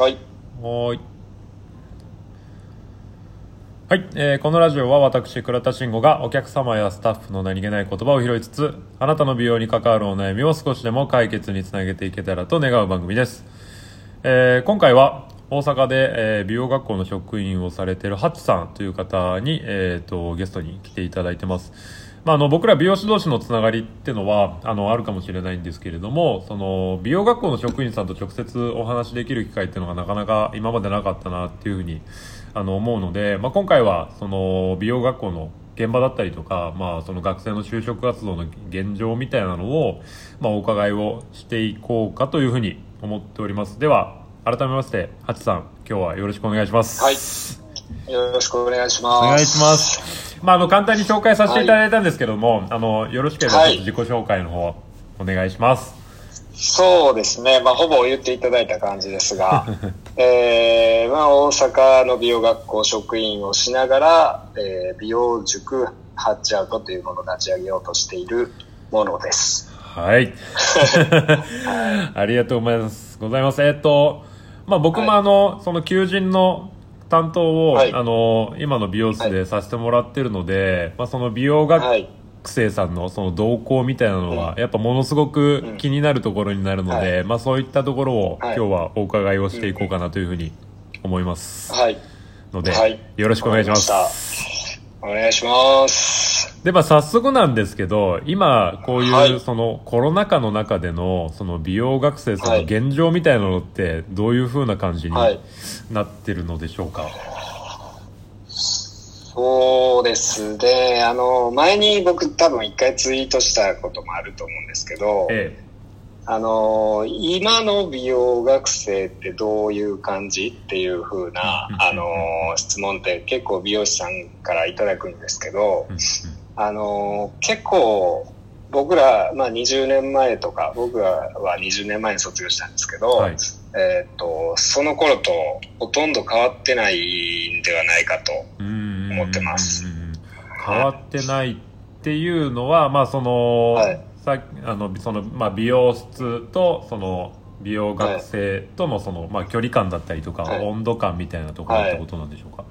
はい。はい。はい、えーこのラジオは私、倉田慎吾がお客様やスタッフの何気ない言葉を拾いつつ、あなたの美容に関わるお悩みを少しでも解決につなげていけたらと願う番組です。えー今回は大阪で、えー美容学校の職員をされているハチさんという方に、えー、とゲストに来ていただいてます。まあ、あの僕ら美容師同士のつながりっていうのはあのあるかもしれないんですけれどもその美容学校の職員さんと直接お話しできる機会っていうのがなかなか今までなかったなっていうふうにあの思うので、まあ、今回はその美容学校の現場だったりとか、まあ、その学生の就職活動の現状みたいなのを、まあ、お伺いをしていこうかというふうに思っておりますでは改めましてハチさん今日はよろしくお願いしますはい。よろしくお願いします。お願いします。まあ、あの、簡単に紹介させていただいたんですけども、あの、よろしければ、自己紹介の方、お願いします。そうですね。まあ、ほぼ言っていただいた感じですが、えー、まあ、大阪の美容学校職員をしながら、えー、美容塾ハッチアウトというものを立ち上げようとしているものです。はい。ありがとうございます。ございます。えっと、まあ、僕もはいあの、その求人の担当を、はいあの、今の美容室でさせてもらってるので、まあ、その美容学はい。生さんのその動向みたいなのは、やっぱものすごく気になるところになるので、はまあそういったところをはい今日はお伺いをしていこうかなというふうに思います。はい。ので、はいよろしくお願いします。お願いします。で、まあ早速なんですけど、今こういう、はい。そのコロナ禍の中でのその美容学生さんのはい。現状みたいなのってどういう風な感じにはい。なってるのでしょうか？そうですね。あの、前に僕多分一回ツイートしたこともあると思うんですけど、えあの、今の美容学生ってどういう感じっていう風なうん、あの、質問って結構美容師さんからいただくんですけどあの、結構僕ら、まあ20年前とか、僕らは20年前に卒業したんですけど、はいえっ、と、その頃とほとんど変わってないんではないかと。うん思ってます変わってないっていうのは、まあその、はいさあのそのまあ美容室とその美容学生とのその、まあ距離感だったりとか、はい温度感みたいなところってことなんでしょうか？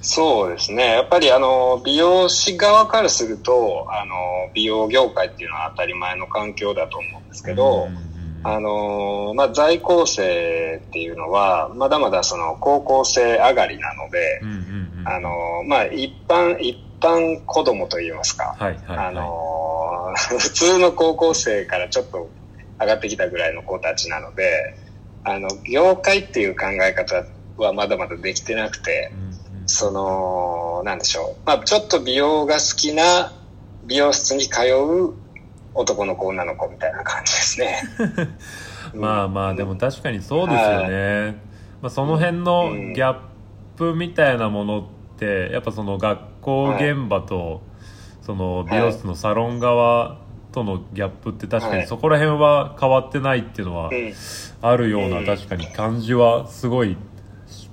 そうですね。やっぱりあの、美容師側からすると、あの、美容業界っていうのは当たり前の環境だと思うんですけど、あの、まあ、在校生っていうのは、まだまだその高校生上がりなのであの、まあ、一般、一般子供といいますか。あの、普通の高校生からちょっと上がってきたぐらいの子たちなので、あの、業界っていう考え方はまだまだできてなくて、うんうんその、なんでしょう。まあ、ちょっと美容が好きな美容室に通う男の子、女の子みたいな感じですね。まあまあでも確かにそうですよね、まあ、その辺のうんギャップみたいなものってやっぱその学校現場とその美容室のサロン側とのギャップって確かはいにそこら辺は変わってないっていうのはうん。あるようなうん確かに感じはすごい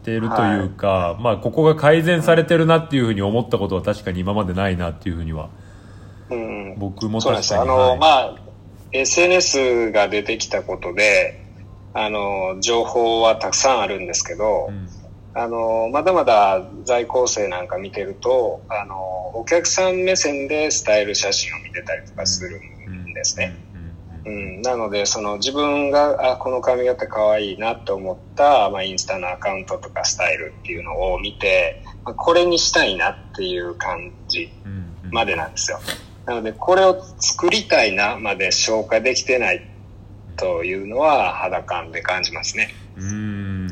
してるというかまあここが改善されてるなっていうふうに思ったことは確かに今までないなっていうふうにはうん。僕もそうなんですよ。確かにあの、はいまあ、SNS が出てきたことで、あの、情報はたくさんあるんですけど、うんあの、まだまだ在校生なんか見てると、あの、お客さん目線でスタイル写真を見てたりとかするんですね。うんうん。うん、なので、その自分が、あ、この髪型可愛いなと思った、まあ、インスタのアカウントとかスタイルっていうのを見て、まあ、これにしたいなっていう感じまでなんですよ。なので、これを作りたいなまで消化できてないというのは肌感で感じますね。うーん。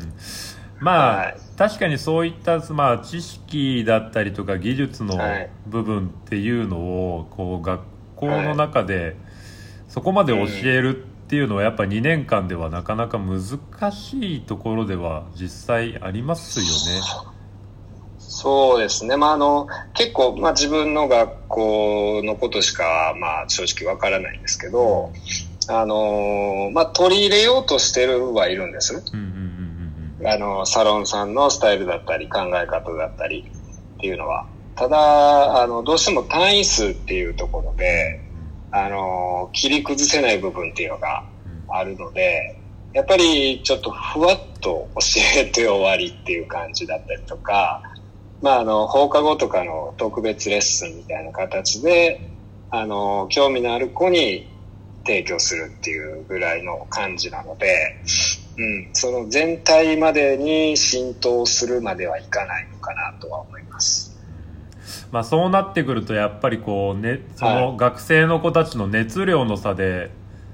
まあ、はい。確かにそういった、まあ、知識だったりとか技術のはい。部分っていうのをこう学校の中でそこまで教えるっていうのはやっぱ2年間ではなかなか難しいところでは実際ありますよね。そうですね。まあ、あの、結構、まあ、自分の学校のことしか、まあ、正直わからないんですけど、あの、まあ、取り入れようとしてるはいるんです。あの、サロンさんのスタイルだったり、考え方だったりっていうのは。ただ、あの、どうしても単位数っていうところで、あの、切り崩せない部分っていうのがあるので、やっぱりちょっとふわっと教えて終わりっていう感じだったりとか、まあ、あの、放課後とかの特別レッスンみたいな形で、あの、興味のある子に提供するっていうぐらいの感じなので、うん、その全体までに浸透するまではいかないのかなとは思います。まあ、そうなってくるとやっぱりこう、ね、その学生の子たちの熱量の差で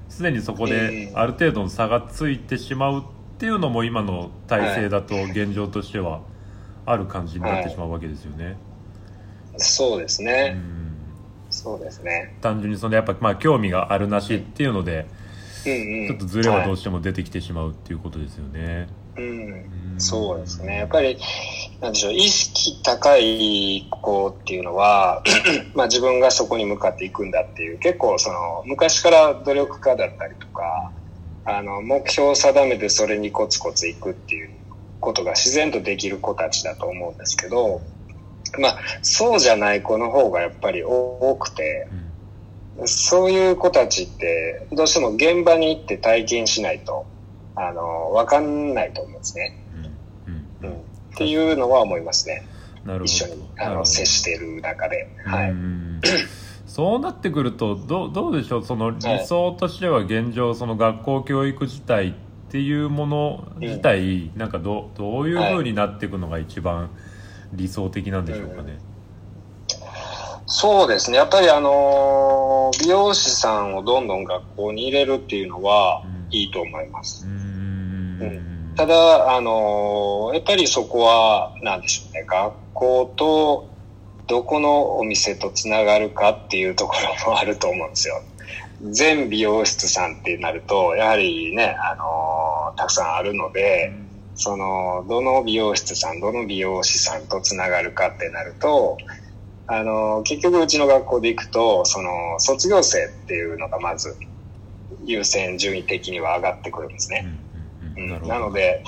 すでにそこである程度の差がついてしまうっていうのも今の体制だと現状としてはある感じになってしまうわけですよね。はい、そうですね、そうですね。単純にそのやっぱまあ興味があるなしっていうので、ちょっとズレはどうしても出てきてしまうっていうことですよね。うん、そうですね。やっぱり、なんでしょう、意識高い子っていうのは、まあ自分がそこに向かっていくんだっていう、結構その、昔から努力家だったりとか、あの、目標を定めてそれにコツコツいくっていうことが自然とできる子たちだと思うんですけど、まあ、そうじゃない子の方がやっぱり多くて、そういう子たちって、どうしても現場に行って体験しないと、あの、わかんないと思うんですね。うん。うん、っていうのは思いますね。なるほど。一緒に、あの、接している中で。はい。そうなってくると、どどうでしょう、その理想としては現状、その学校教育自体っていうもの自体、うん、なんかどどういうふうになっていくのが一番理想的なんでしょうかね？うんそうですね。やっぱりあの美容師さんをどんどん学校に入れるっていうのは、いいと思います。うん、ただ、あのやっぱりそこは、なんでしょうね。学校と、どこのお店とつながるかっていうところもあると思うんですよ。全美容室さんってなると、やはりね、あのたくさんあるので、その、どの美容室さん、どの美容師さんとつながるかってなると、あの、結局うちの学校で行くと、その、卒業生っていうのがまず、優先順位的には上がってくるんですね。うん、なので、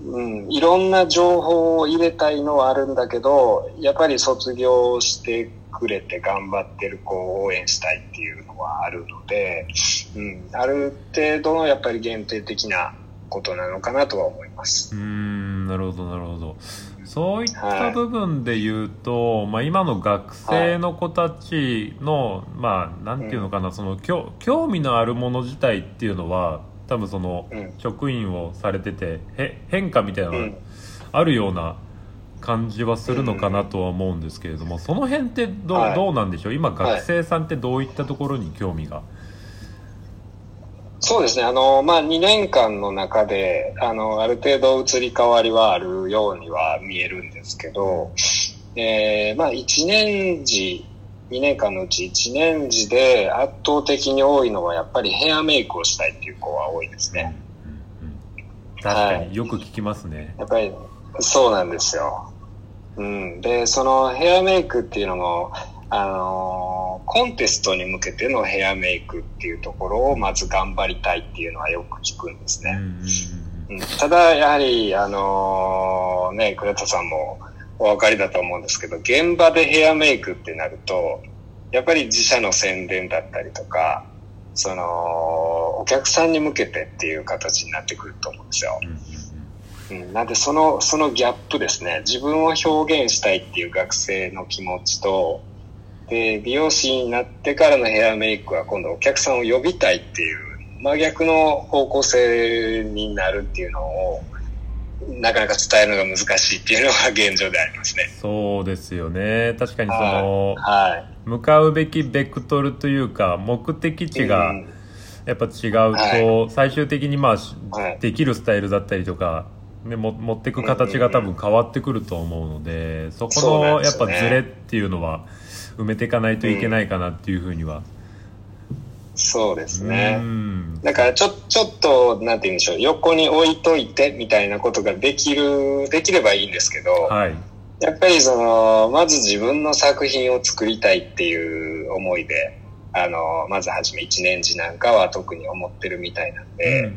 うん、いろんな情報を入れたいのはあるんだけど、やっぱり卒業してくれて頑張ってる子を応援したいっていうのはあるので、うん、ある程度のやっぱり限定的なことなのかなとは思います。うん、なるほど、なるほど。そういった部分で言うと、はい、まあ、今の学生の子たちの、はい、まあ、なんていうのかな、うん、その興興味のあるもの自体っていうのは多分その、うん、職員をされててへ変化みたいなのがあるような感じはするのかなとは思うんですけれども、その辺ってど,、うどうなんでしょう？今学生さんってどういったところに興味が、そうですね。あの、まあ、2年間の中で、あの、ある程度移り変わりはあるようには見えるんですけど、えー、まあ、1年時、2年間のうち1年時で圧倒的に多いのはやっぱりヘアメイクをしたいっていう子は多いですね。確かに、よく聞きますね。やっぱり、そうなんですよ。うん。で、そのヘアメイクっていうのも、あのー、コンテストに向けてのヘアメイクっていうところをまず頑張りたいっていうのはよく聞くんですね。うん、ただ、やはり、あのー、ね、倉田さんもお分かりだと思うんですけど、現場でヘアメイクってなると、やっぱり自社の宣伝だったりとか、その、お客さんに向けてっていう形になってくると思うんですよ。うん、なんでその、そのギャップですね。自分を表現したいっていう学生の気持ちと、で、美容師になってからのヘアメイクは今度お客さんを呼びたいっていう真逆の方向性になるっていうのをなかなか伝えるのが難しいっていうのが現状でありますね。そうですよね。確かにその、はい、向かうべきベクトルというか目的地がやっぱ違うと、はい、最終的にまあ、はい、できるスタイルだったりとか、ね、も持っていく形が多分変わってくると思うので、そこのやっぱズレっていうのは、埋めていかないといけないかなっていうふうには、そうですね。だからちょ、ちょっと、なんて言うんでしょう、横に置いといてみたいなことができる、できればいいんですけど、はい、やっぱりその、まず自分の作品を作りたいっていう思いで、あの、まずはじめ一年時なんかは特に思ってるみたいなんで、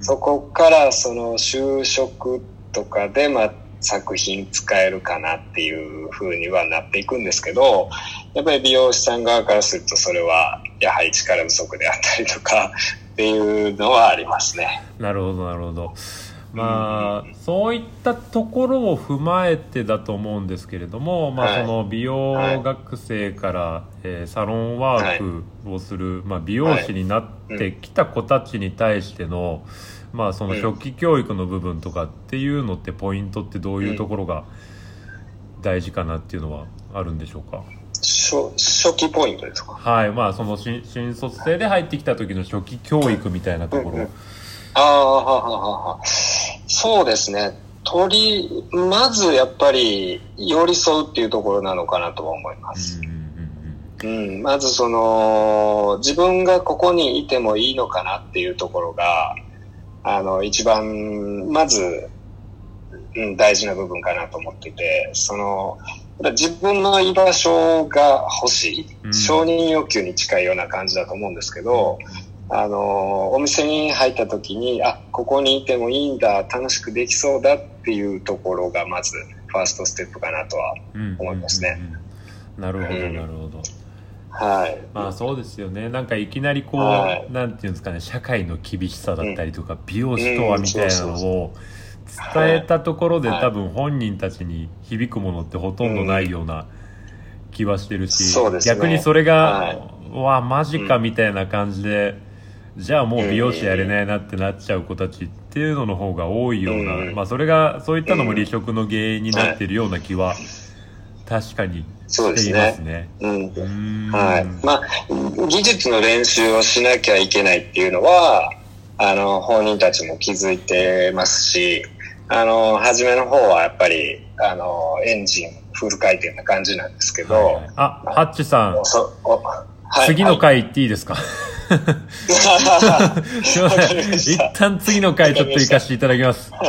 そこからその就職とかで、まあ、作品使えるかなっていう風にはなっていくんですけど、やっぱり美容師さん側からするとそれはやはり力不足であったりとか、っていうのはありますね。なるほどなるほど。まあ、そういったところを踏まえてだと思うんですけれども、まあ、はい。その美容学生から、えーサロンワークをする、まあ、美容師になってきた子たちに対しての,、まあ、そのうん。初期教育の部分とかっていうのってポイントってどういうところが大事かなっていうのはあるん。でしょうか、初初期ポイントですか？はいまあその新新卒生で入ってきた時の初期教育みたいなところ、うんうんああ、はははは。そうですね。取り、まずやっぱり寄り添うっていうところなのかなとは思います。うんうんうん、まずその、自分がここにいてもいいのかなっていうところが、あの、一番、まず、うん、大事な部分かなと思ってて、その、自分の居場所が欲しうん。い、承認欲求に近いような感じだと思うんですけど、あの、お店に入った時に、あ、ここにいてもいいんだ、楽しくできそうだっていうところが、まず、ファーストステップかなとはうん。思いますね。うんなるほどうん。なるほど、はい。まあそうですよね。なんかいきなりこう、はい。なんていうんですかね社会の厳しさだったりとか、美容師とはみたいなのうんそうを伝えたところで、はい。多分本人たちに響くものってほとんどないような気はしてるし、そうですね。逆にそれが、はい。わマジかみたいな感じで、じゃあもう美容師やれないなってなっちゃう子たちっていうのの方が多いような、うん。まあそれがそういったのも離職の原因になってるような気は確かにしていますね。うん。はい。まあ、技術の練習をしなきゃいけないっていうのは、あの、本人たちも気づいてますし、あの、初めの方はやっぱり、あの、エンジンフル回転な感じなんですけど、はいはいあ、ハッチさん、はい次の回行っていいですか、はい すいません。一旦次の回ちょっと行かせていただきます。